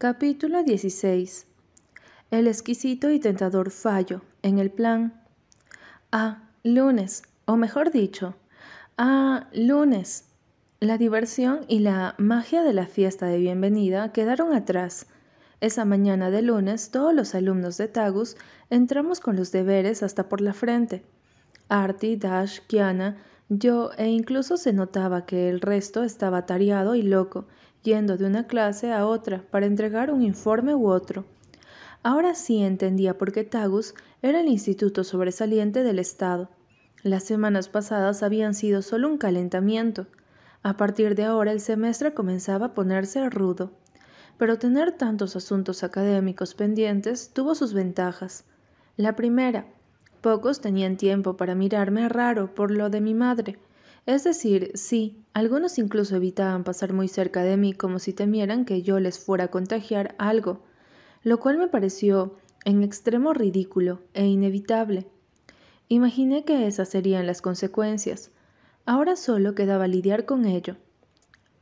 Capítulo 16 El exquisito y tentador fallo en el plan. Ah, lunes, o mejor dicho, ah, lunes. La diversión y la magia de la fiesta de bienvenida quedaron atrás. Esa mañana de lunes todos los alumnos de Tagus entramos con los deberes hasta por la frente. Artie, Dash, Kiana, yo e incluso se notaba que el resto estaba tareado y loco, yendo de una clase a otra para entregar un informe u otro. Ahora sí entendía por qué Tagus era el instituto sobresaliente del Estado. Las semanas pasadas habían sido solo un calentamiento. A partir de ahora el semestre comenzaba a ponerse rudo. Pero tener tantos asuntos académicos pendientes tuvo sus ventajas. La primera, pocos tenían tiempo para mirarme raro por lo de mi madre, es decir, sí, algunos incluso evitaban pasar muy cerca de mí como si temieran que yo les fuera a contagiar algo, lo cual me pareció en extremo ridículo e inevitable. Imaginé que esas serían las consecuencias. Ahora solo quedaba lidiar con ello.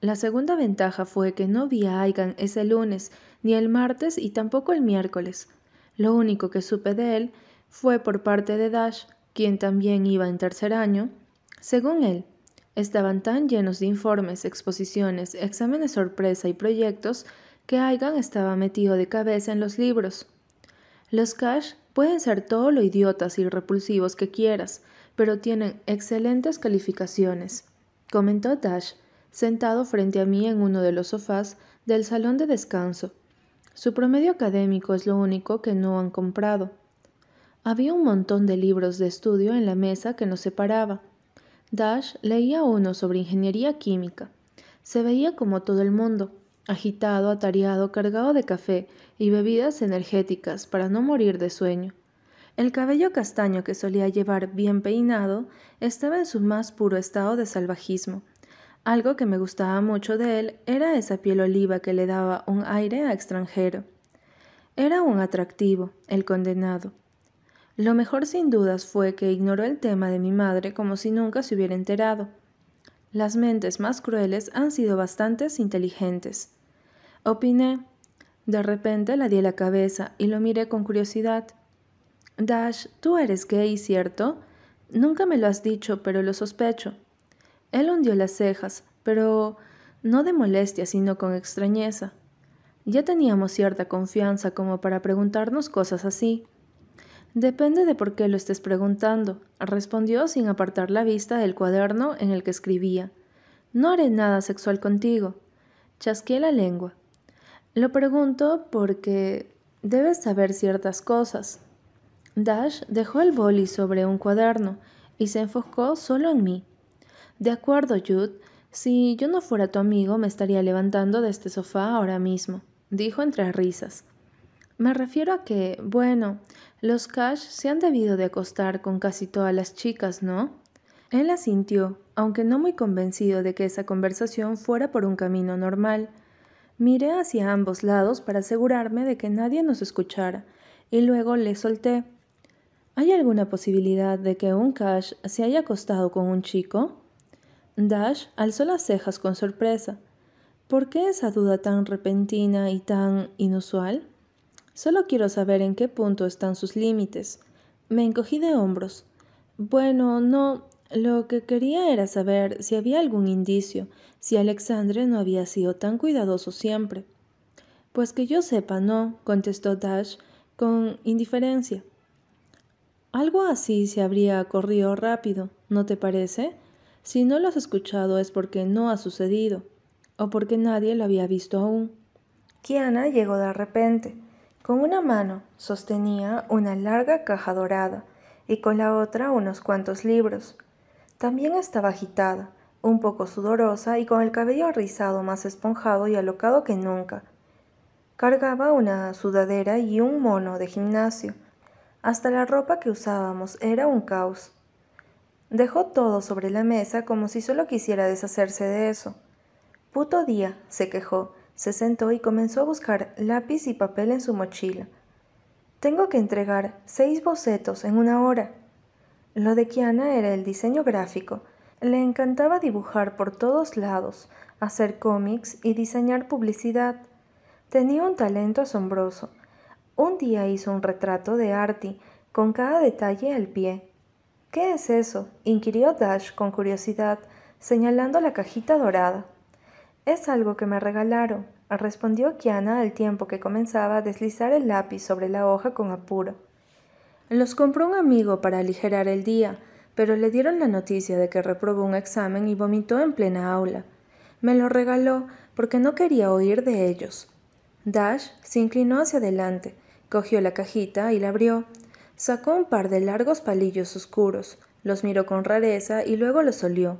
La segunda ventaja fue que no vi a Aigan ese lunes, ni el martes y tampoco el miércoles. Lo único que supe de él fue por parte de Dash, quien también iba en tercer año. Según él, Estaban tan llenos de informes, exposiciones, exámenes sorpresa y proyectos que Aigan estaba metido de cabeza en los libros. Los Cash pueden ser todo lo idiotas y repulsivos que quieras, pero tienen excelentes calificaciones, comentó Dash, sentado frente a mí en uno de los sofás del salón de descanso. Su promedio académico es lo único que no han comprado. Había un montón de libros de estudio en la mesa que nos separaba, Dash leía uno sobre ingeniería química. Se veía como todo el mundo, agitado, atareado, cargado de café y bebidas energéticas para no morir de sueño. El cabello castaño que solía llevar bien peinado estaba en su más puro estado de salvajismo. Algo que me gustaba mucho de él era esa piel oliva que le daba un aire a extranjero. Era un atractivo, el condenado. Lo mejor sin dudas fue que ignoró el tema de mi madre como si nunca se hubiera enterado. Las mentes más crueles han sido bastante inteligentes. Opiné. De repente la di la cabeza y lo miré con curiosidad. Dash, tú eres gay, ¿cierto? Nunca me lo has dicho, pero lo sospecho. Él hundió las cejas, pero no de molestia, sino con extrañeza. Ya teníamos cierta confianza como para preguntarnos cosas así. Depende de por qué lo estés preguntando, respondió sin apartar la vista del cuaderno en el que escribía. No haré nada sexual contigo. Chasqué la lengua. Lo pregunto porque debes saber ciertas cosas. Dash dejó el boli sobre un cuaderno y se enfocó solo en mí. De acuerdo, Jude. Si yo no fuera tu amigo, me estaría levantando de este sofá ahora mismo, dijo entre risas. Me refiero a que, bueno, los Cash se han debido de acostar con casi todas las chicas, ¿no? Él asintió, aunque no muy convencido de que esa conversación fuera por un camino normal. Miré hacia ambos lados para asegurarme de que nadie nos escuchara, y luego le solté. ¿Hay alguna posibilidad de que un Cash se haya acostado con un chico? Dash alzó las cejas con sorpresa. ¿Por qué esa duda tan repentina y tan inusual? Solo quiero saber en qué punto están sus límites. Me encogí de hombros. Bueno, no. Lo que quería era saber si había algún indicio, si Alexandre no había sido tan cuidadoso siempre. Pues que yo sepa, no, contestó Dash con indiferencia. Algo así se habría corrido rápido, ¿no te parece? Si no lo has escuchado es porque no ha sucedido, o porque nadie lo había visto aún. Kiana llegó de repente. Con una mano sostenía una larga caja dorada y con la otra unos cuantos libros. También estaba agitada, un poco sudorosa y con el cabello rizado más esponjado y alocado que nunca. Cargaba una sudadera y un mono de gimnasio. Hasta la ropa que usábamos era un caos. Dejó todo sobre la mesa como si solo quisiera deshacerse de eso. Puto día, se quejó, se sentó y comenzó a buscar lápiz y papel en su mochila. Tengo que entregar seis bocetos en una hora. Lo de Kiana era el diseño gráfico. Le encantaba dibujar por todos lados, hacer cómics y diseñar publicidad. Tenía un talento asombroso. Un día hizo un retrato de Artie, con cada detalle al pie. ¿Qué es eso? inquirió Dash con curiosidad, señalando la cajita dorada. Es algo que me regalaron, respondió Kiana al tiempo que comenzaba a deslizar el lápiz sobre la hoja con apuro. Los compró un amigo para aligerar el día, pero le dieron la noticia de que reprobó un examen y vomitó en plena aula. Me lo regaló porque no quería oír de ellos. Dash se inclinó hacia adelante, cogió la cajita y la abrió. Sacó un par de largos palillos oscuros, los miró con rareza y luego los olió.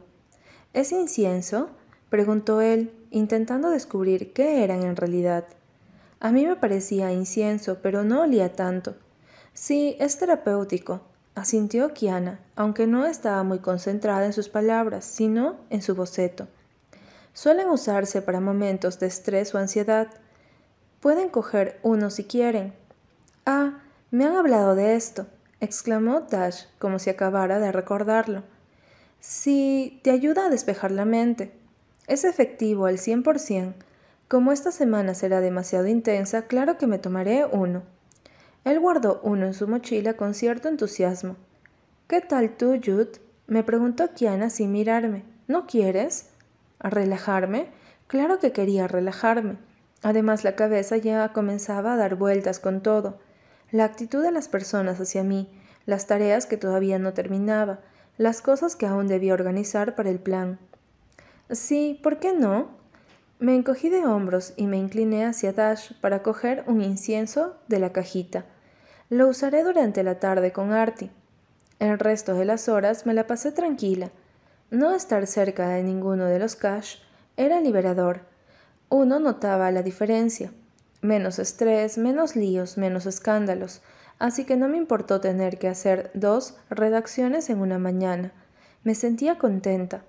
¿Es incienso? Preguntó él, intentando descubrir qué eran en realidad. A mí me parecía incienso, pero no olía tanto. Sí, es terapéutico, asintió Kiana, aunque no estaba muy concentrada en sus palabras, sino en su boceto. Suelen usarse para momentos de estrés o ansiedad. Pueden coger uno si quieren. Ah, me han hablado de esto, exclamó Dash como si acabara de recordarlo. Sí, te ayuda a despejar la mente. Es efectivo al cien por cien. Como esta semana será demasiado intensa, claro que me tomaré uno. Él guardó uno en su mochila con cierto entusiasmo. ¿Qué tal tú, Jude? me preguntó Kiana sin mirarme. ¿No quieres? ¿Relajarme? Claro que quería relajarme. Además, la cabeza ya comenzaba a dar vueltas con todo. La actitud de las personas hacia mí, las tareas que todavía no terminaba, las cosas que aún debía organizar para el plan. Sí, ¿por qué no? Me encogí de hombros y me incliné hacia Dash para coger un incienso de la cajita. Lo usaré durante la tarde con Artie. El resto de las horas me la pasé tranquila. No estar cerca de ninguno de los Cash era liberador. Uno notaba la diferencia. Menos estrés, menos líos, menos escándalos. Así que no me importó tener que hacer dos redacciones en una mañana. Me sentía contenta.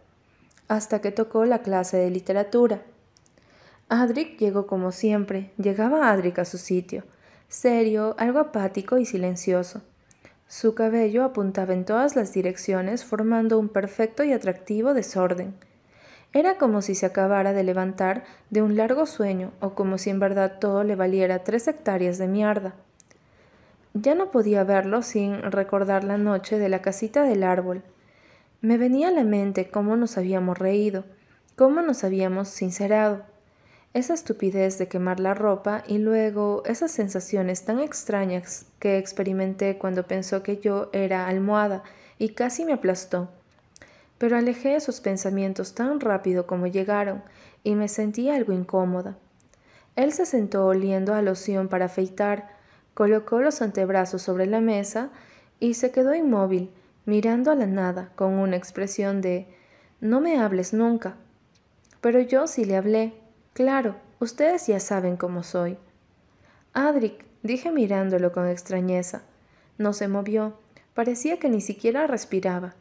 Hasta que tocó la clase de literatura. Adric llegó como siempre. Llegaba Adric a su sitio serio, algo apático y silencioso. Su cabello apuntaba en todas las direcciones formando un perfecto y atractivo desorden. Era como si se acabara de levantar de un largo sueño o como si en verdad todo le valiera tres hectáreas de mierda. Ya no podía verlo sin recordar la noche de la casita del árbol. Me venía a la mente cómo nos habíamos reído, cómo nos habíamos sincerado esa estupidez de quemar la ropa y luego esas sensaciones tan extrañas que experimenté cuando pensó que yo era almohada y casi me aplastó. Pero alejé esos pensamientos tan rápido como llegaron y me sentí algo incómoda. Él se sentó oliendo a loción para afeitar, colocó los antebrazos sobre la mesa y se quedó inmóvil, mirando a la nada con una expresión de no me hables nunca. Pero yo sí le hablé Claro, ustedes ya saben cómo soy. Adric, dije mirándolo con extrañeza. No se movió. Parecía que ni siquiera respiraba.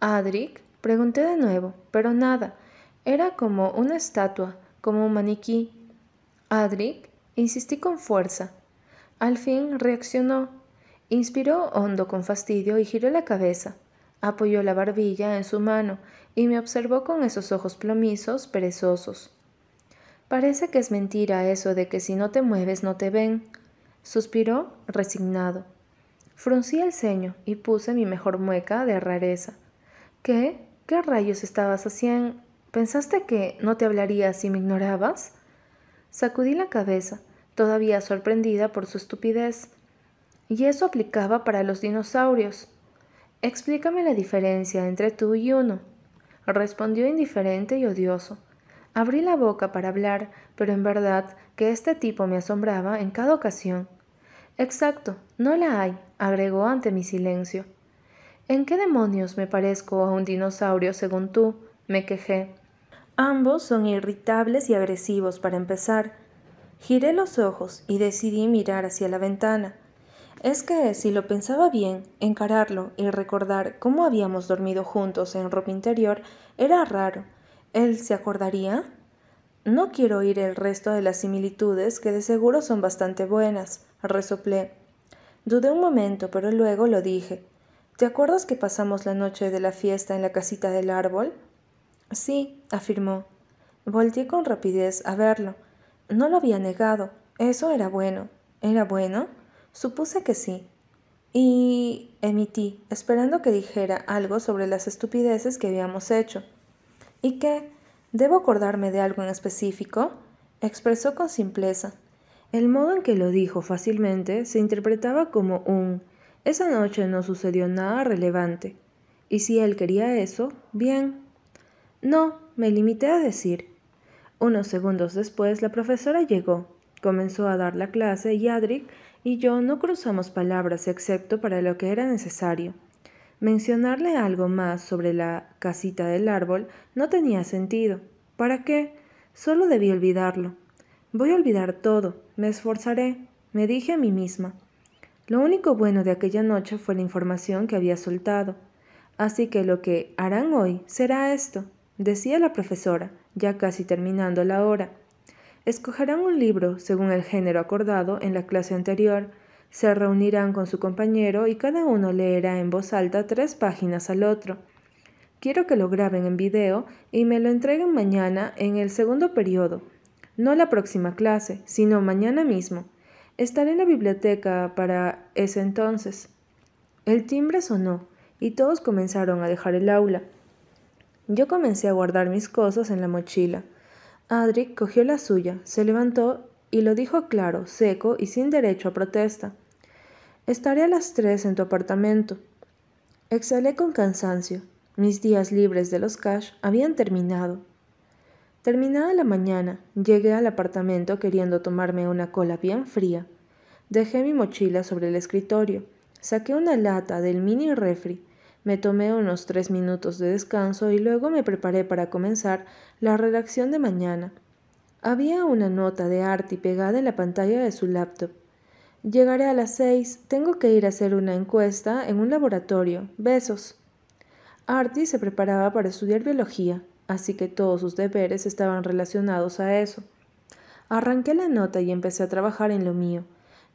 Adric, pregunté de nuevo, pero nada. Era como una estatua, como un maniquí. Adric, insistí con fuerza. Al fin reaccionó. Inspiró hondo con fastidio y giró la cabeza. Apoyó la barbilla en su mano y me observó con esos ojos plomizos, perezosos. Parece que es mentira eso de que si no te mueves no te ven. Suspiró, resignado. Fruncí el ceño y puse mi mejor mueca de rareza. ¿Qué? ¿Qué rayos estabas haciendo? ¿Pensaste que no te hablaría si me ignorabas? Sacudí la cabeza, todavía sorprendida por su estupidez. Y eso aplicaba para los dinosaurios. Explícame la diferencia entre tú y uno. Respondió indiferente y odioso. Abrí la boca para hablar, pero en verdad que este tipo me asombraba en cada ocasión. Exacto, no la hay, agregó ante mi silencio. ¿En qué demonios me parezco a un dinosaurio según tú? me quejé. Ambos son irritables y agresivos para empezar. Giré los ojos y decidí mirar hacia la ventana. Es que, si lo pensaba bien, encararlo y recordar cómo habíamos dormido juntos en ropa interior era raro, ¿Él se acordaría? No quiero oír el resto de las similitudes, que de seguro son bastante buenas, resoplé. Dudé un momento, pero luego lo dije. ¿Te acuerdas que pasamos la noche de la fiesta en la casita del árbol? Sí, afirmó. Volté con rapidez a verlo. No lo había negado. Eso era bueno. ¿Era bueno? Supuse que sí. Y emití, esperando que dijera algo sobre las estupideces que habíamos hecho. ¿Y qué? ¿Debo acordarme de algo en específico? Expresó con simpleza. El modo en que lo dijo fácilmente se interpretaba como un esa noche no sucedió nada relevante. Y si él quería eso, bien. No, me limité a decir. Unos segundos después la profesora llegó, comenzó a dar la clase y Adric y yo no cruzamos palabras excepto para lo que era necesario. Mencionarle algo más sobre la casita del árbol no tenía sentido. ¿Para qué? Solo debí olvidarlo. Voy a olvidar todo, me esforzaré, me dije a mí misma. Lo único bueno de aquella noche fue la información que había soltado. Así que lo que harán hoy será esto, decía la profesora, ya casi terminando la hora. Escogerán un libro según el género acordado en la clase anterior, se reunirán con su compañero y cada uno leerá en voz alta tres páginas al otro. Quiero que lo graben en video y me lo entreguen mañana en el segundo periodo. No la próxima clase, sino mañana mismo. Estaré en la biblioteca para ese entonces. El timbre sonó y todos comenzaron a dejar el aula. Yo comencé a guardar mis cosas en la mochila. Adric cogió la suya, se levantó y lo dijo claro, seco y sin derecho a protesta. Estaré a las tres en tu apartamento. Exhalé con cansancio. Mis días libres de los cash habían terminado. Terminada la mañana, llegué al apartamento queriendo tomarme una cola bien fría. Dejé mi mochila sobre el escritorio, saqué una lata del mini refri, me tomé unos tres minutos de descanso y luego me preparé para comenzar la redacción de mañana. Había una nota de Artie pegada en la pantalla de su laptop. Llegaré a las seis. Tengo que ir a hacer una encuesta en un laboratorio. Besos. Artie se preparaba para estudiar biología así que todos sus deberes estaban relacionados a eso. Arranqué la nota y empecé a trabajar en lo mío.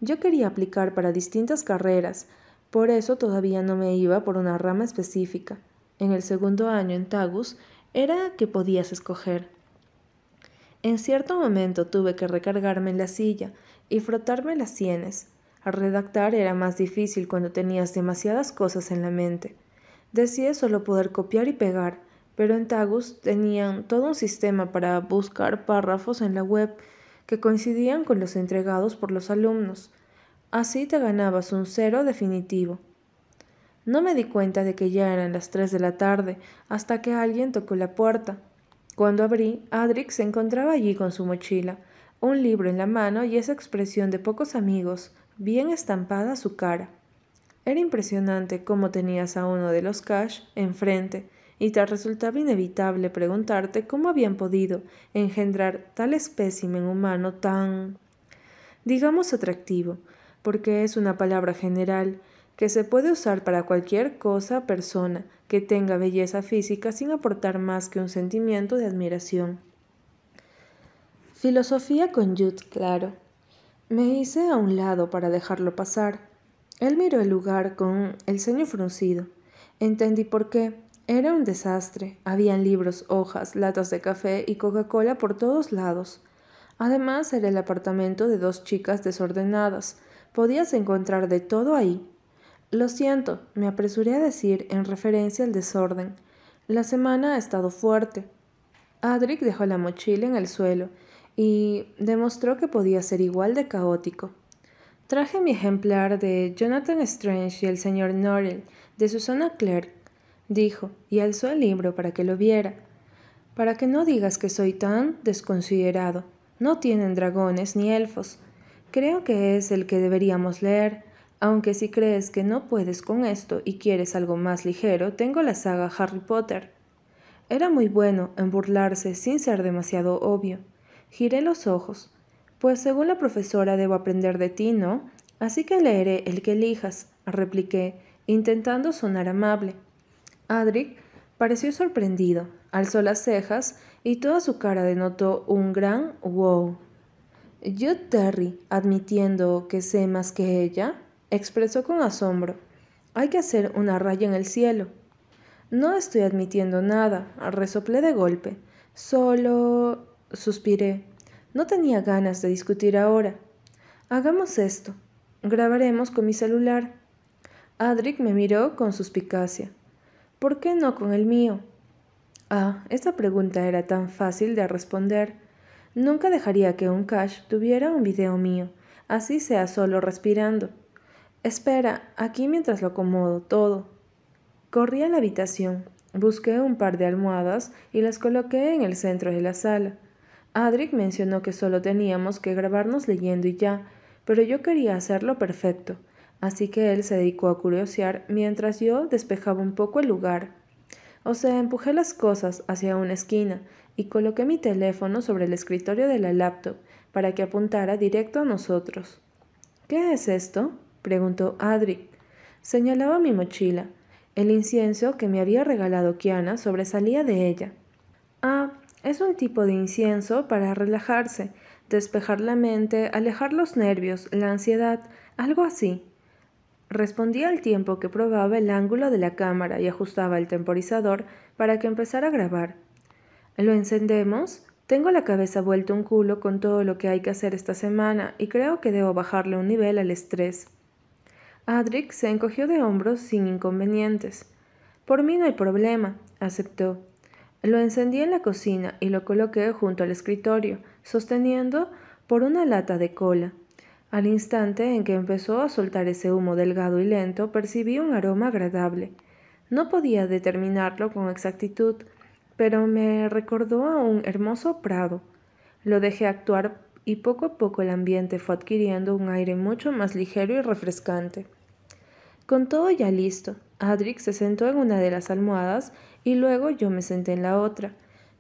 Yo quería aplicar para distintas carreras, por eso todavía no me iba por una rama específica. En el segundo año en Tagus era que podías escoger. En cierto momento tuve que recargarme en la silla y frotarme las sienes. redactar era más difícil cuando tenías demasiadas cosas en la mente. Decía solo poder copiar y pegar, pero en Tagus tenían todo un sistema para buscar párrafos en la web que coincidían con los entregados por los alumnos. Así te ganabas un cero definitivo. No me di cuenta de que ya eran las tres de la tarde hasta que alguien tocó la puerta. Cuando abrí, Adric se encontraba allí con su mochila, un libro en la mano y esa expresión de pocos amigos, bien estampada a su cara. Era impresionante cómo tenías a uno de los cash enfrente, y te resultaba inevitable preguntarte cómo habían podido engendrar tal espécimen humano tan, digamos, atractivo, porque es una palabra general que se puede usar para cualquier cosa, persona que tenga belleza física sin aportar más que un sentimiento de admiración. Filosofía con Jude, claro. Me hice a un lado para dejarlo pasar. Él miró el lugar con el ceño fruncido. Entendí por qué, era un desastre. Habían libros, hojas, latas de café y Coca-Cola por todos lados. Además, era el apartamento de dos chicas desordenadas. Podías encontrar de todo ahí. Lo siento, me apresuré a decir en referencia al desorden. La semana ha estado fuerte. Adric dejó la mochila en el suelo y demostró que podía ser igual de caótico. Traje mi ejemplar de Jonathan Strange y el señor Norrell de Susana Clerk dijo, y alzó el libro para que lo viera. Para que no digas que soy tan desconsiderado. No tienen dragones ni elfos. Creo que es el que deberíamos leer, aunque si crees que no puedes con esto y quieres algo más ligero, tengo la saga Harry Potter. Era muy bueno en burlarse sin ser demasiado obvio. Giré los ojos. Pues según la profesora debo aprender de ti, ¿no? Así que leeré el que elijas, repliqué, intentando sonar amable. Adric pareció sorprendido, alzó las cejas y toda su cara denotó un gran wow. Jude Terry, admitiendo que sé más que ella, expresó con asombro. Hay que hacer una raya en el cielo. No estoy admitiendo nada, resoplé de golpe. Solo. suspiré. No tenía ganas de discutir ahora. Hagamos esto. Grabaremos con mi celular. Adric me miró con suspicacia. ¿Por qué no con el mío? Ah, esa pregunta era tan fácil de responder. Nunca dejaría que un cache tuviera un video mío, así sea solo respirando. Espera, aquí mientras lo acomodo todo. Corrí a la habitación, busqué un par de almohadas y las coloqué en el centro de la sala. Adric mencionó que solo teníamos que grabarnos leyendo y ya, pero yo quería hacerlo perfecto, así que él se dedicó a curiosear mientras yo despejaba un poco el lugar. O sea, empujé las cosas hacia una esquina y coloqué mi teléfono sobre el escritorio de la laptop para que apuntara directo a nosotros. ¿Qué es esto? preguntó Adric. Señalaba mi mochila. El incienso que me había regalado Kiana sobresalía de ella. Ah, es un tipo de incienso para relajarse, despejar la mente, alejar los nervios, la ansiedad, algo así. Respondí al tiempo que probaba el ángulo de la cámara y ajustaba el temporizador para que empezara a grabar. ¿Lo encendemos? Tengo la cabeza vuelta un culo con todo lo que hay que hacer esta semana y creo que debo bajarle un nivel al estrés. Adric se encogió de hombros sin inconvenientes. Por mí no hay problema, aceptó. Lo encendí en la cocina y lo coloqué junto al escritorio, sosteniendo por una lata de cola. Al instante en que empezó a soltar ese humo delgado y lento, percibí un aroma agradable. No podía determinarlo con exactitud, pero me recordó a un hermoso prado. Lo dejé actuar y poco a poco el ambiente fue adquiriendo un aire mucho más ligero y refrescante. Con todo ya listo, Adric se sentó en una de las almohadas y luego yo me senté en la otra.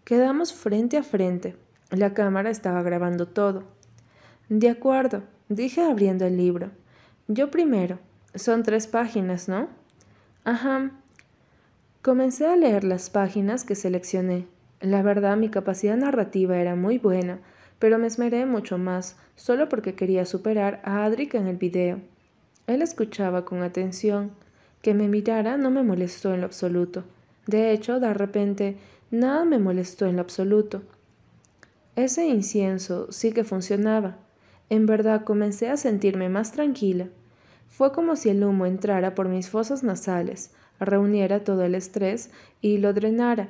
Quedamos frente a frente. La cámara estaba grabando todo. De acuerdo, dije abriendo el libro. Yo primero. Son tres páginas, ¿no? Ajá. Comencé a leer las páginas que seleccioné. La verdad mi capacidad narrativa era muy buena, pero me esmeré mucho más, solo porque quería superar a Adric en el video. Él escuchaba con atención. Que me mirara no me molestó en lo absoluto. De hecho, de repente, nada me molestó en lo absoluto. Ese incienso sí que funcionaba. En verdad comencé a sentirme más tranquila. Fue como si el humo entrara por mis fosas nasales, reuniera todo el estrés y lo drenara.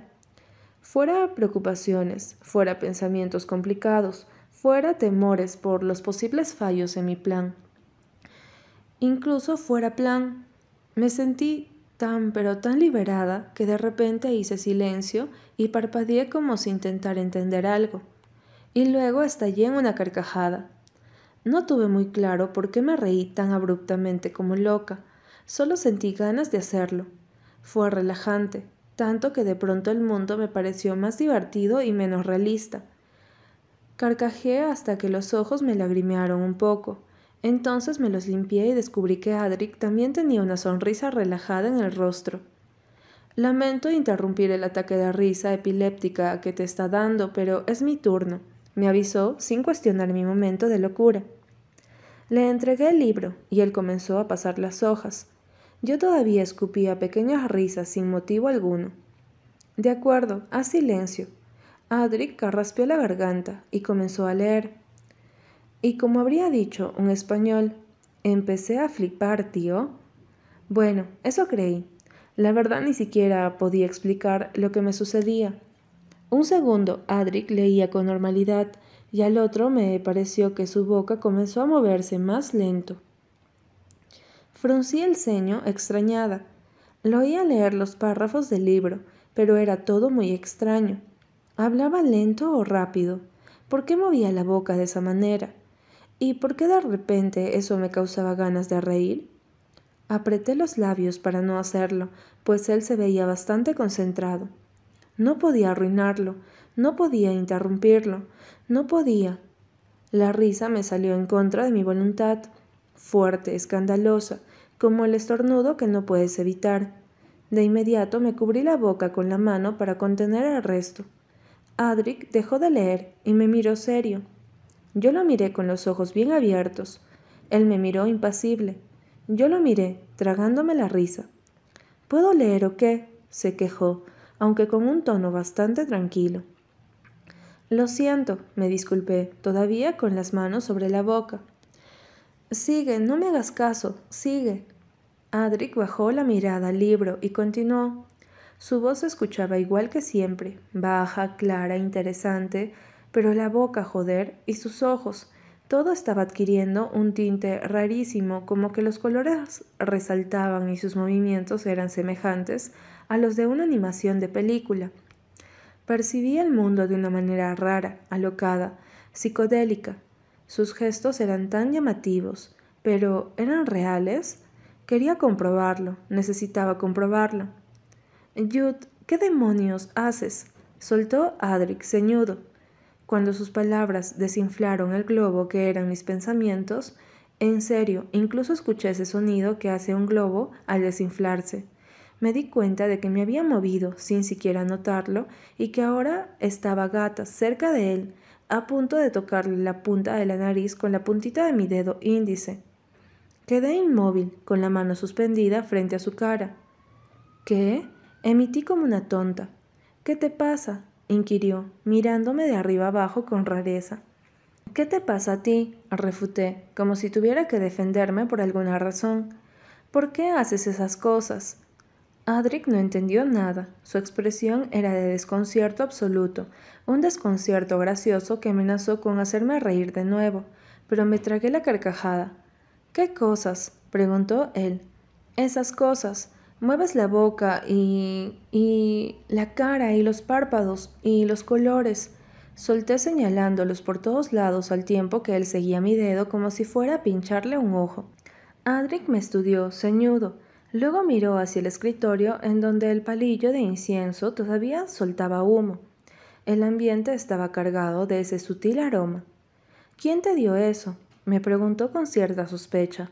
Fuera preocupaciones, fuera pensamientos complicados, fuera temores por los posibles fallos en mi plan. Incluso fuera plan, me sentí tan pero tan liberada que de repente hice silencio y parpadeé como si intentara entender algo. Y luego estallé en una carcajada. No tuve muy claro por qué me reí tan abruptamente como loca, solo sentí ganas de hacerlo. Fue relajante, tanto que de pronto el mundo me pareció más divertido y menos realista. Carcajeé hasta que los ojos me lagrimearon un poco, entonces me los limpié y descubrí que Adric también tenía una sonrisa relajada en el rostro. Lamento interrumpir el ataque de risa epiléptica que te está dando, pero es mi turno, me avisó sin cuestionar mi momento de locura. Le entregué el libro y él comenzó a pasar las hojas. Yo todavía escupía pequeñas risas sin motivo alguno. De acuerdo, haz silencio. Adric carraspeó la garganta y comenzó a leer. Y como habría dicho un español, empecé a flipar, tío. Bueno, eso creí. La verdad ni siquiera podía explicar lo que me sucedía. Un segundo, Adric leía con normalidad y al otro me pareció que su boca comenzó a moverse más lento. Fruncí el ceño extrañada. Lo oía leer los párrafos del libro, pero era todo muy extraño. ¿Hablaba lento o rápido? ¿Por qué movía la boca de esa manera? ¿Y por qué de repente eso me causaba ganas de reír? Apreté los labios para no hacerlo, pues él se veía bastante concentrado. No podía arruinarlo, no podía interrumpirlo, no podía. La risa me salió en contra de mi voluntad, fuerte, escandalosa, como el estornudo que no puedes evitar. De inmediato me cubrí la boca con la mano para contener el resto. Adric dejó de leer y me miró serio. Yo lo miré con los ojos bien abiertos. Él me miró impasible. Yo lo miré, tragándome la risa. ¿Puedo leer o qué? se quejó, aunque con un tono bastante tranquilo. Lo siento, me disculpé, todavía con las manos sobre la boca. Sigue, no me hagas caso, sigue. Adric bajó la mirada al libro y continuó. Su voz se escuchaba igual que siempre, baja, clara, interesante, pero la boca, joder, y sus ojos, todo estaba adquiriendo un tinte rarísimo, como que los colores resaltaban y sus movimientos eran semejantes a los de una animación de película. Percibía el mundo de una manera rara, alocada, psicodélica. Sus gestos eran tan llamativos, pero ¿eran reales? Quería comprobarlo, necesitaba comprobarlo. Jude, ¿qué demonios haces? soltó Adric ceñudo. Cuando sus palabras desinflaron el globo que eran mis pensamientos, en serio, incluso escuché ese sonido que hace un globo al desinflarse. Me di cuenta de que me había movido sin siquiera notarlo y que ahora estaba gata cerca de él, a punto de tocarle la punta de la nariz con la puntita de mi dedo índice. Quedé inmóvil, con la mano suspendida frente a su cara. ¿Qué? Emití como una tonta. ¿Qué te pasa? Inquirió, mirándome de arriba abajo con rareza. ¿Qué te pasa a ti? refuté, como si tuviera que defenderme por alguna razón. ¿Por qué haces esas cosas? Adric no entendió nada. Su expresión era de desconcierto absoluto, un desconcierto gracioso que amenazó con hacerme reír de nuevo, pero me tragué la carcajada. ¿Qué cosas? preguntó él. Esas cosas. Mueves la boca y... y... la cara y los párpados y los colores. Solté señalándolos por todos lados al tiempo que él seguía mi dedo como si fuera a pincharle un ojo. Adric me estudió, ceñudo. Luego miró hacia el escritorio en donde el palillo de incienso todavía soltaba humo. El ambiente estaba cargado de ese sutil aroma. ¿Quién te dio eso? me preguntó con cierta sospecha.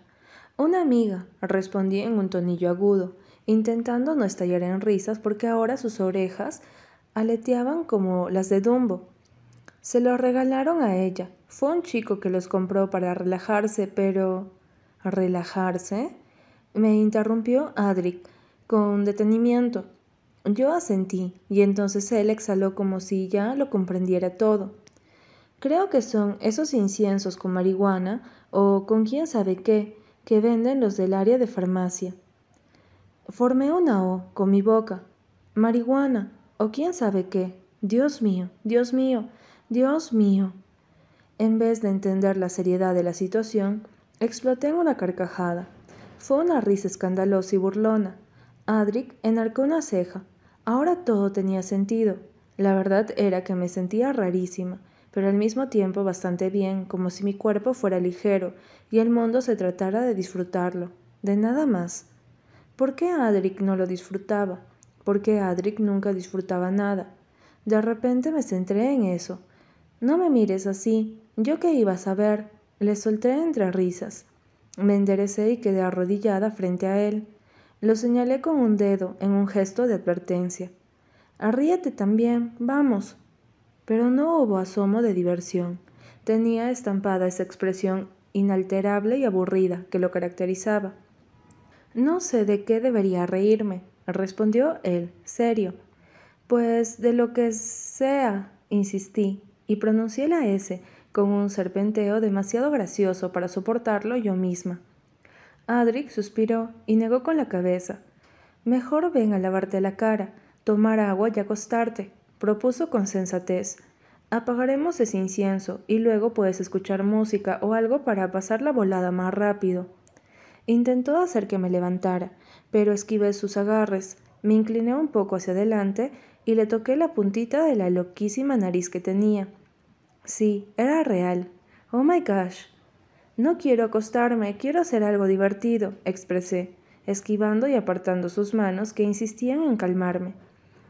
Una amiga, respondí en un tonillo agudo intentando no estallar en risas porque ahora sus orejas aleteaban como las de Dumbo. Se lo regalaron a ella. Fue un chico que los compró para relajarse, pero... ¿Relajarse? Me interrumpió Adric con detenimiento. Yo asentí, y entonces él exhaló como si ya lo comprendiera todo. Creo que son esos inciensos con marihuana o con quién sabe qué que venden los del área de farmacia. Formé una O con mi boca. Marihuana, o quién sabe qué. Dios mío, Dios mío, Dios mío. En vez de entender la seriedad de la situación, exploté en una carcajada. Fue una risa escandalosa y burlona. Adric enarcó una ceja. Ahora todo tenía sentido. La verdad era que me sentía rarísima, pero al mismo tiempo bastante bien, como si mi cuerpo fuera ligero y el mundo se tratara de disfrutarlo, de nada más. ¿Por qué Adric no lo disfrutaba? ¿Por qué Adric nunca disfrutaba nada? De repente me centré en eso. No me mires así. ¿Yo qué iba a saber? Le solté entre risas. Me enderecé y quedé arrodillada frente a él. Lo señalé con un dedo en un gesto de advertencia. Arríete también, vamos. Pero no hubo asomo de diversión. Tenía estampada esa expresión inalterable y aburrida que lo caracterizaba. No sé de qué debería reírme, respondió él, serio. Pues de lo que sea, insistí, y pronuncié la S con un serpenteo demasiado gracioso para soportarlo yo misma. Adric suspiró y negó con la cabeza. Mejor ven a lavarte la cara, tomar agua y acostarte, propuso con sensatez. Apagaremos ese incienso y luego puedes escuchar música o algo para pasar la volada más rápido. Intentó hacer que me levantara, pero esquivé sus agarres. Me incliné un poco hacia adelante y le toqué la puntita de la loquísima nariz que tenía. Sí, era real. Oh my gosh. No quiero acostarme, quiero hacer algo divertido, expresé, esquivando y apartando sus manos que insistían en calmarme.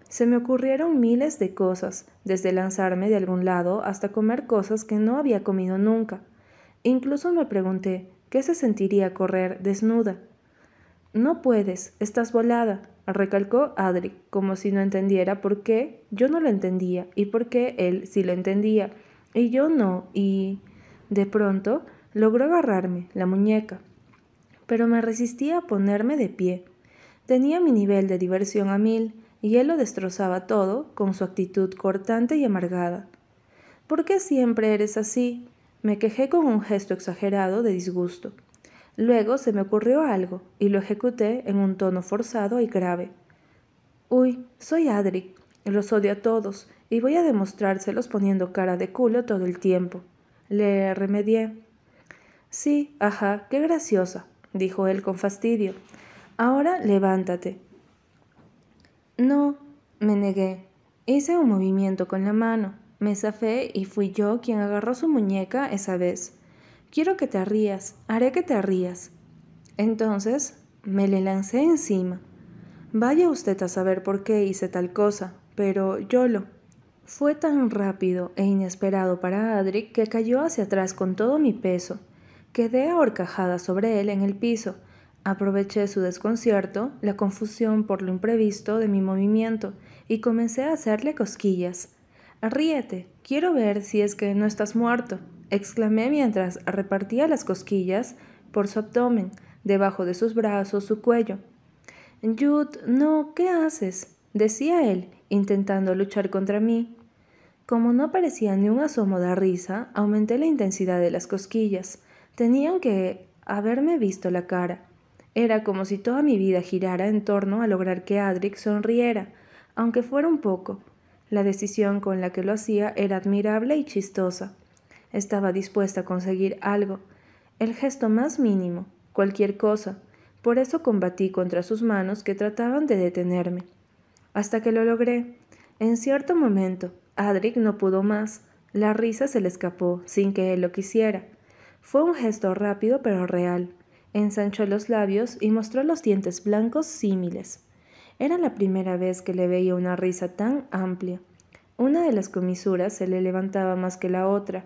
Se me ocurrieron miles de cosas, desde lanzarme de algún lado hasta comer cosas que no había comido nunca. Incluso me pregunté, ¿Qué se sentiría correr desnuda? No puedes, estás volada, recalcó Adric, como si no entendiera por qué yo no lo entendía y por qué él sí lo entendía y yo no, y de pronto logró agarrarme la muñeca, pero me resistía a ponerme de pie. Tenía mi nivel de diversión a mil y él lo destrozaba todo con su actitud cortante y amargada. ¿Por qué siempre eres así? Me quejé con un gesto exagerado de disgusto. Luego se me ocurrió algo y lo ejecuté en un tono forzado y grave. Uy, soy Adric. Los odio a todos y voy a demostrárselos poniendo cara de culo todo el tiempo. Le remedié. Sí, ajá, qué graciosa, dijo él con fastidio. Ahora levántate. No, me negué. Hice un movimiento con la mano, me zafé y fui yo quien agarró su muñeca esa vez. Quiero que te rías, haré que te rías. Entonces me le lancé encima. Vaya usted a saber por qué hice tal cosa, pero yo lo. Fue tan rápido e inesperado para Adric que cayó hacia atrás con todo mi peso. Quedé ahorcajada sobre él en el piso. Aproveché su desconcierto, la confusión por lo imprevisto de mi movimiento, y comencé a hacerle cosquillas. Ríete, quiero ver si es que no estás muerto exclamé mientras repartía las cosquillas por su abdomen, debajo de sus brazos, su cuello. Jude, no, ¿qué haces? decía él, intentando luchar contra mí. Como no parecía ni un asomo de risa, aumenté la intensidad de las cosquillas. Tenían que haberme visto la cara. Era como si toda mi vida girara en torno a lograr que Adric sonriera, aunque fuera un poco. La decisión con la que lo hacía era admirable y chistosa. Estaba dispuesta a conseguir algo, el gesto más mínimo, cualquier cosa. Por eso combatí contra sus manos que trataban de detenerme. Hasta que lo logré. En cierto momento, Adric no pudo más. La risa se le escapó, sin que él lo quisiera. Fue un gesto rápido pero real. Ensanchó los labios y mostró los dientes blancos símiles. Era la primera vez que le veía una risa tan amplia. Una de las comisuras se le levantaba más que la otra.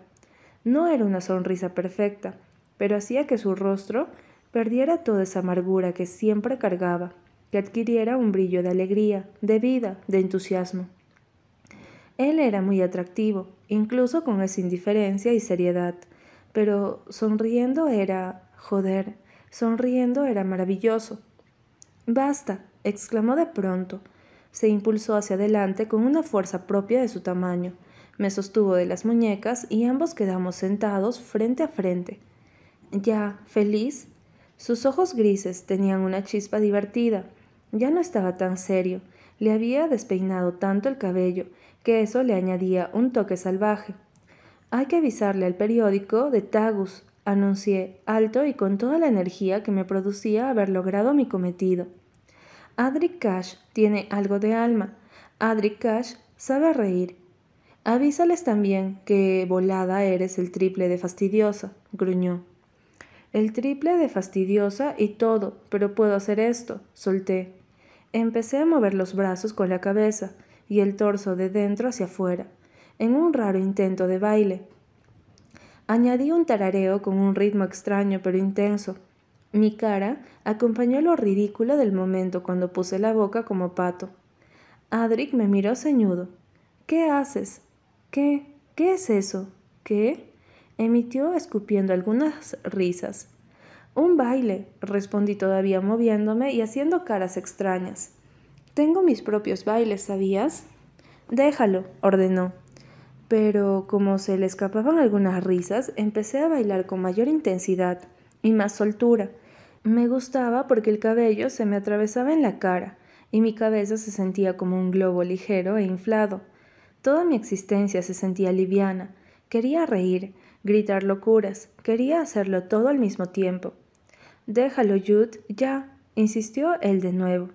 No era una sonrisa perfecta, pero hacía que su rostro perdiera toda esa amargura que siempre cargaba, que adquiriera un brillo de alegría, de vida, de entusiasmo. Él era muy atractivo, incluso con esa indiferencia y seriedad, pero sonriendo era... joder, sonriendo era maravilloso. Basta, exclamó de pronto. Se impulsó hacia adelante con una fuerza propia de su tamaño, me sostuvo de las muñecas y ambos quedamos sentados frente a frente. Ya, feliz. Sus ojos grises tenían una chispa divertida. Ya no estaba tan serio. Le había despeinado tanto el cabello que eso le añadía un toque salvaje. Hay que avisarle al periódico de Tagus, anuncié, alto y con toda la energía que me producía haber logrado mi cometido. Adric Cash tiene algo de alma. Adric Cash sabe reír Avísales también que volada eres el triple de fastidiosa, gruñó. El triple de fastidiosa y todo, pero puedo hacer esto, solté. Empecé a mover los brazos con la cabeza y el torso de dentro hacia afuera, en un raro intento de baile. Añadí un tarareo con un ritmo extraño pero intenso. Mi cara acompañó lo ridículo del momento cuando puse la boca como pato. Adric me miró ceñudo. ¿Qué haces? ¿Qué? ¿Qué es eso? ¿Qué? emitió escupiendo algunas risas. Un baile, respondí todavía moviéndome y haciendo caras extrañas. Tengo mis propios bailes, ¿sabías? Déjalo, ordenó. Pero como se le escapaban algunas risas, empecé a bailar con mayor intensidad y más soltura. Me gustaba porque el cabello se me atravesaba en la cara y mi cabeza se sentía como un globo ligero e inflado. Toda mi existencia se sentía liviana. Quería reír, gritar locuras, quería hacerlo todo al mismo tiempo. Déjalo, Jude, ya, insistió él de nuevo.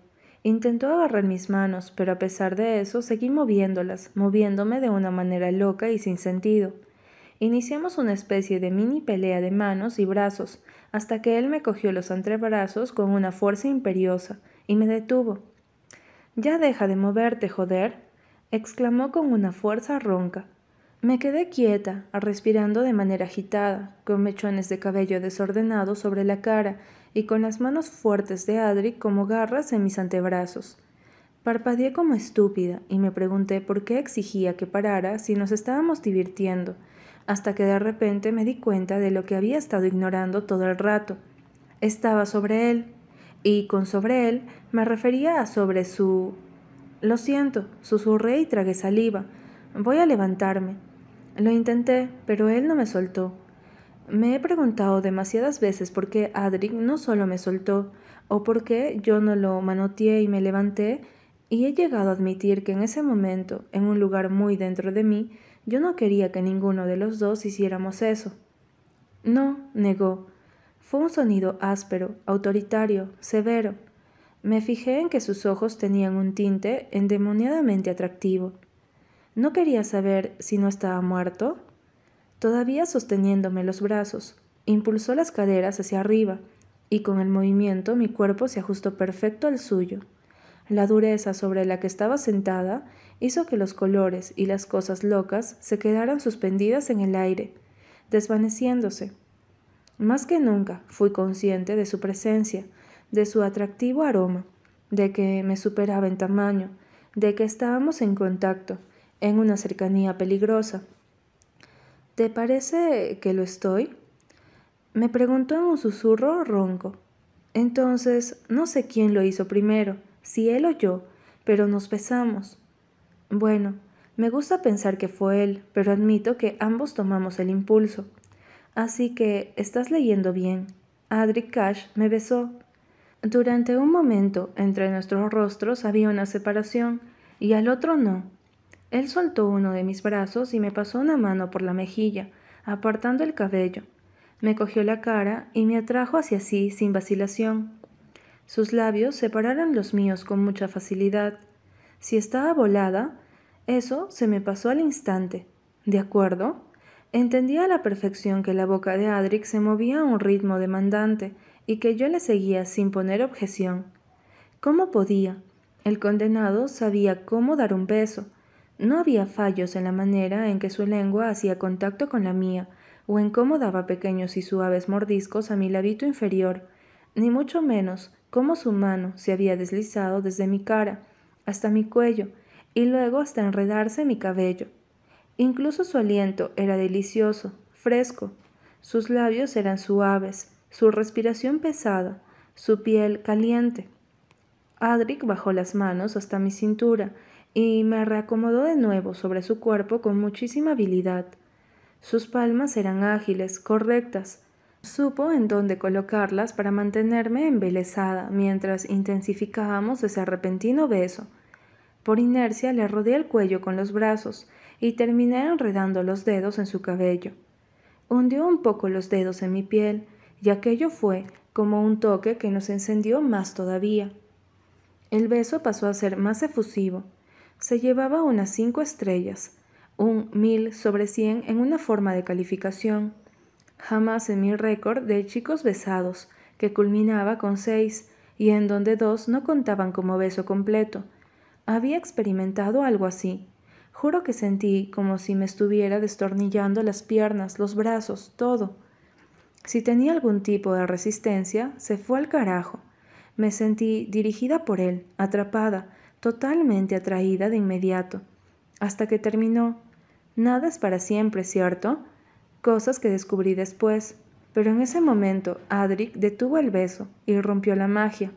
Intentó agarrar mis manos, pero a pesar de eso seguí moviéndolas, moviéndome de una manera loca y sin sentido. Iniciamos una especie de mini pelea de manos y brazos, hasta que él me cogió los antebrazos con una fuerza imperiosa y me detuvo. Ya deja de moverte, joder, exclamó con una fuerza ronca. Me quedé quieta, respirando de manera agitada, con mechones de cabello desordenados sobre la cara y con las manos fuertes de Adri como garras en mis antebrazos. Parpadeé como estúpida y me pregunté por qué exigía que parara si nos estábamos divirtiendo, hasta que de repente me di cuenta de lo que había estado ignorando todo el rato. Estaba sobre él, y con sobre él me refería a sobre su lo siento, susurré y tragué saliva. Voy a levantarme. Lo intenté, pero él no me soltó. Me he preguntado demasiadas veces por qué Adric no solo me soltó, o por qué yo no lo manoteé y me levanté, y he llegado a admitir que en ese momento, en un lugar muy dentro de mí, yo no quería que ninguno de los dos hiciéramos eso. No, negó. Fue un sonido áspero, autoritario, severo. Me fijé en que sus ojos tenían un tinte endemoniadamente atractivo. ¿No quería saber si no estaba muerto? Todavía sosteniéndome los brazos, impulsó las caderas hacia arriba, y con el movimiento mi cuerpo se ajustó perfecto al suyo. La dureza sobre la que estaba sentada hizo que los colores y las cosas locas se quedaran suspendidas en el aire, desvaneciéndose. Más que nunca fui consciente de su presencia, de su atractivo aroma, de que me superaba en tamaño, de que estábamos en contacto, en una cercanía peligrosa. ¿Te parece que lo estoy? Me preguntó en un susurro ronco. Entonces, no sé quién lo hizo primero, si él o yo, pero nos besamos. Bueno, me gusta pensar que fue él, pero admito que ambos tomamos el impulso. Así que, estás leyendo bien. Adric Cash me besó. Durante un momento entre nuestros rostros había una separación, y al otro no. Él soltó uno de mis brazos y me pasó una mano por la mejilla, apartando el cabello. Me cogió la cara y me atrajo hacia sí sin vacilación. Sus labios separaron los míos con mucha facilidad. Si estaba volada, eso se me pasó al instante. ¿De acuerdo? Entendía a la perfección que la boca de Adric se movía a un ritmo demandante y que yo le seguía sin poner objeción. ¿Cómo podía? El condenado sabía cómo dar un beso, no había fallos en la manera en que su lengua hacía contacto con la mía, o en cómo daba pequeños y suaves mordiscos a mi labito inferior, ni mucho menos cómo su mano se había deslizado desde mi cara hasta mi cuello y luego hasta enredarse mi cabello. Incluso su aliento era delicioso, fresco, sus labios eran suaves, su respiración pesada, su piel caliente. Adric bajó las manos hasta mi cintura y me reacomodó de nuevo sobre su cuerpo con muchísima habilidad. Sus palmas eran ágiles, correctas. Supo en dónde colocarlas para mantenerme embelesada mientras intensificábamos ese repentino beso. Por inercia le rodeé el cuello con los brazos y terminé enredando los dedos en su cabello. Hundió un poco los dedos en mi piel y aquello fue como un toque que nos encendió más todavía. El beso pasó a ser más efusivo, se llevaba unas cinco estrellas, un mil sobre cien en una forma de calificación. Jamás en mi récord de chicos besados, que culminaba con seis, y en donde dos no contaban como beso completo. Había experimentado algo así. Juro que sentí como si me estuviera destornillando las piernas, los brazos, todo. Si tenía algún tipo de resistencia, se fue al carajo. Me sentí dirigida por él, atrapada, totalmente atraída de inmediato, hasta que terminó. Nada es para siempre, ¿cierto? Cosas que descubrí después, pero en ese momento Adric detuvo el beso y rompió la magia.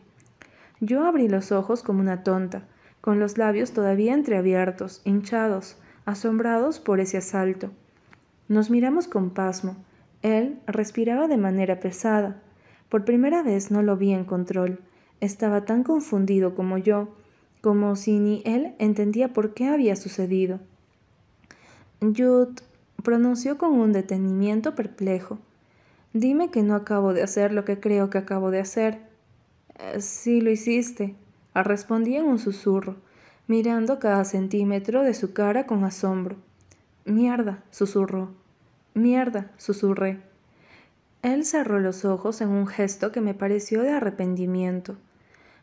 Yo abrí los ojos como una tonta, con los labios todavía entreabiertos, hinchados, asombrados por ese asalto. Nos miramos con pasmo. Él respiraba de manera pesada. Por primera vez no lo vi en control. Estaba tan confundido como yo, como si ni él entendía por qué había sucedido. Jude pronunció con un detenimiento perplejo. Dime que no acabo de hacer lo que creo que acabo de hacer. Eh, sí lo hiciste, respondí en un susurro, mirando cada centímetro de su cara con asombro. Mierda, susurró. Mierda, susurré. Él cerró los ojos en un gesto que me pareció de arrepentimiento.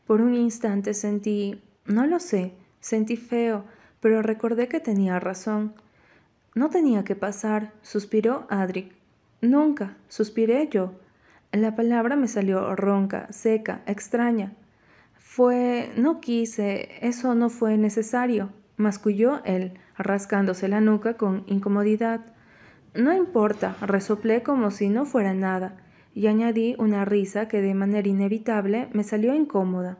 Por un instante sentí no lo sé, sentí feo, pero recordé que tenía razón. No tenía que pasar, suspiró Adric. Nunca, suspiré yo. La palabra me salió ronca, seca, extraña. Fue, no quise, eso no fue necesario, masculló él, rascándose la nuca con incomodidad. No importa, resoplé como si no fuera nada, y añadí una risa que de manera inevitable me salió incómoda.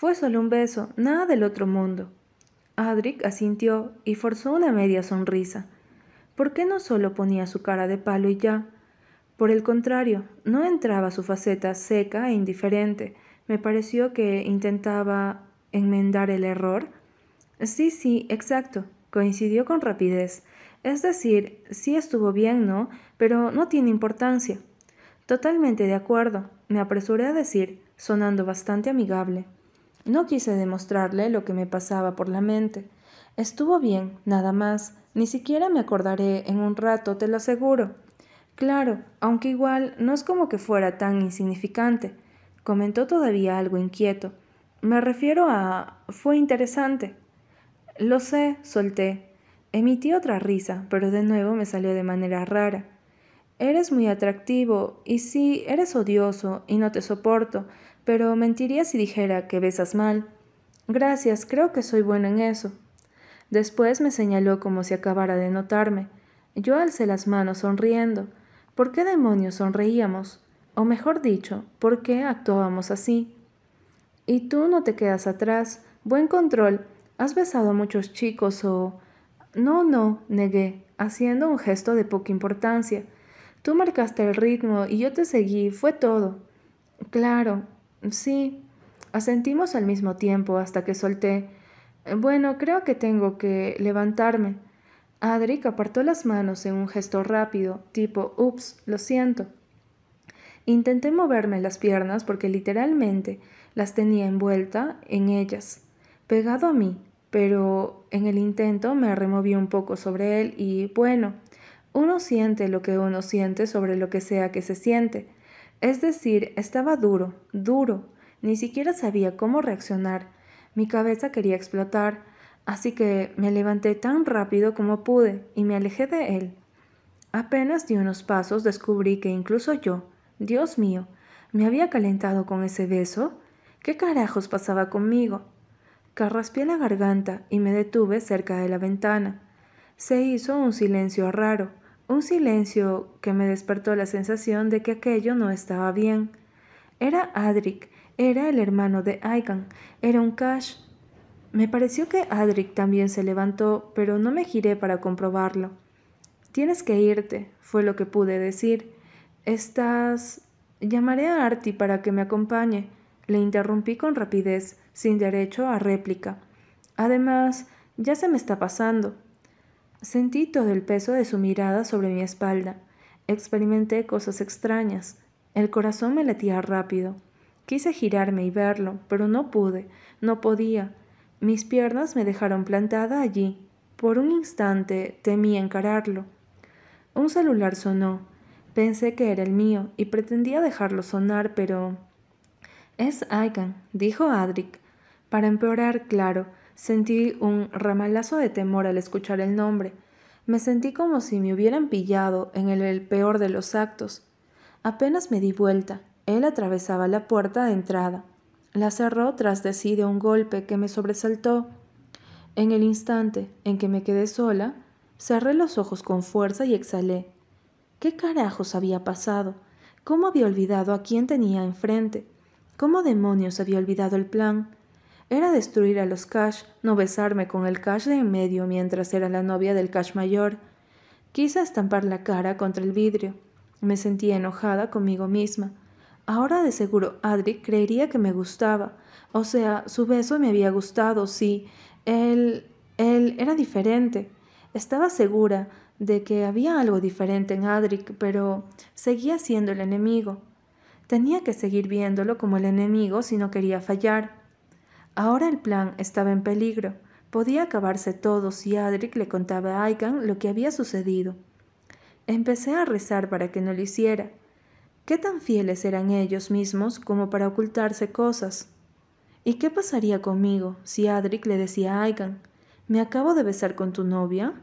Fue solo un beso, nada del otro mundo. Adric asintió y forzó una media sonrisa. ¿Por qué no solo ponía su cara de palo y ya? Por el contrario, no entraba su faceta seca e indiferente. Me pareció que intentaba enmendar el error. Sí, sí, exacto. Coincidió con rapidez. Es decir, sí estuvo bien, ¿no? Pero no tiene importancia. Totalmente de acuerdo, me apresuré a decir, sonando bastante amigable. No quise demostrarle lo que me pasaba por la mente. Estuvo bien, nada más. Ni siquiera me acordaré en un rato, te lo aseguro. Claro, aunque igual no es como que fuera tan insignificante, comentó todavía algo inquieto. Me refiero a... fue interesante. Lo sé, solté. Emití otra risa, pero de nuevo me salió de manera rara. Eres muy atractivo, y sí, eres odioso, y no te soporto, pero mentiría si dijera que besas mal. Gracias, creo que soy bueno en eso. Después me señaló como si acabara de notarme. Yo alcé las manos sonriendo. ¿Por qué demonios sonreíamos? O mejor dicho, ¿por qué actuábamos así? Y tú no te quedas atrás. Buen control. ¿Has besado a muchos chicos o... No, no, negué, haciendo un gesto de poca importancia. Tú marcaste el ritmo y yo te seguí, fue todo. Claro, sí. Asentimos al mismo tiempo hasta que solté. Bueno, creo que tengo que levantarme. Adric apartó las manos en un gesto rápido, tipo, ups, lo siento. Intenté moverme las piernas porque literalmente las tenía envuelta en ellas, pegado a mí, pero en el intento me removí un poco sobre él y, bueno, uno siente lo que uno siente sobre lo que sea que se siente. Es decir, estaba duro, duro. Ni siquiera sabía cómo reaccionar. Mi cabeza quería explotar, así que me levanté tan rápido como pude y me alejé de él. Apenas di unos pasos descubrí que incluso yo, Dios mío, me había calentado con ese beso. ¿Qué carajos pasaba conmigo? Carraspié la garganta y me detuve cerca de la ventana. Se hizo un silencio raro, un silencio que me despertó la sensación de que aquello no estaba bien. Era Adric, era el hermano de Aigan, era un Cash. Me pareció que Adric también se levantó, pero no me giré para comprobarlo. Tienes que irte, fue lo que pude decir. Estás. Llamaré a Artie para que me acompañe. Le interrumpí con rapidez, sin derecho a réplica. Además, ya se me está pasando. Sentí todo el peso de su mirada sobre mi espalda. Experimenté cosas extrañas. El corazón me latía rápido. Quise girarme y verlo, pero no pude, no podía. Mis piernas me dejaron plantada allí. Por un instante temí encararlo. Un celular sonó. Pensé que era el mío y pretendía dejarlo sonar, pero... Es Aigan, dijo Adric. Para empeorar, claro, Sentí un ramalazo de temor al escuchar el nombre. Me sentí como si me hubieran pillado en el, peor de los actos. Apenas me di vuelta. Él atravesaba la puerta de entrada. La cerró tras de sí de un golpe que me sobresaltó. En el instante en que me quedé sola, cerré los ojos con fuerza y exhalé. ¿Qué carajos había pasado? ¿Cómo había olvidado a quién tenía enfrente? ¿Cómo demonios había olvidado el plan? Era destruir a los Cash, no besarme con el Cash de en medio mientras era la novia del Cash mayor. Quise estampar la cara contra el vidrio. Me sentía enojada conmigo misma. Ahora de seguro Adric creería que me gustaba. O sea, su beso me había gustado, sí. Él... él era diferente. Estaba segura de que había algo diferente en Adric, pero seguía siendo el enemigo. Tenía que seguir viéndolo como el enemigo si no quería fallar. Ahora el plan estaba en peligro. Podía acabarse todo si Adric le contaba a Aigan lo que había sucedido. Empecé a rezar para que no lo hiciera. ¿Qué tan fieles eran ellos mismos como para ocultarse cosas? ¿Y qué pasaría conmigo si Adric le decía a Aigan, me acabo de besar con tu novia?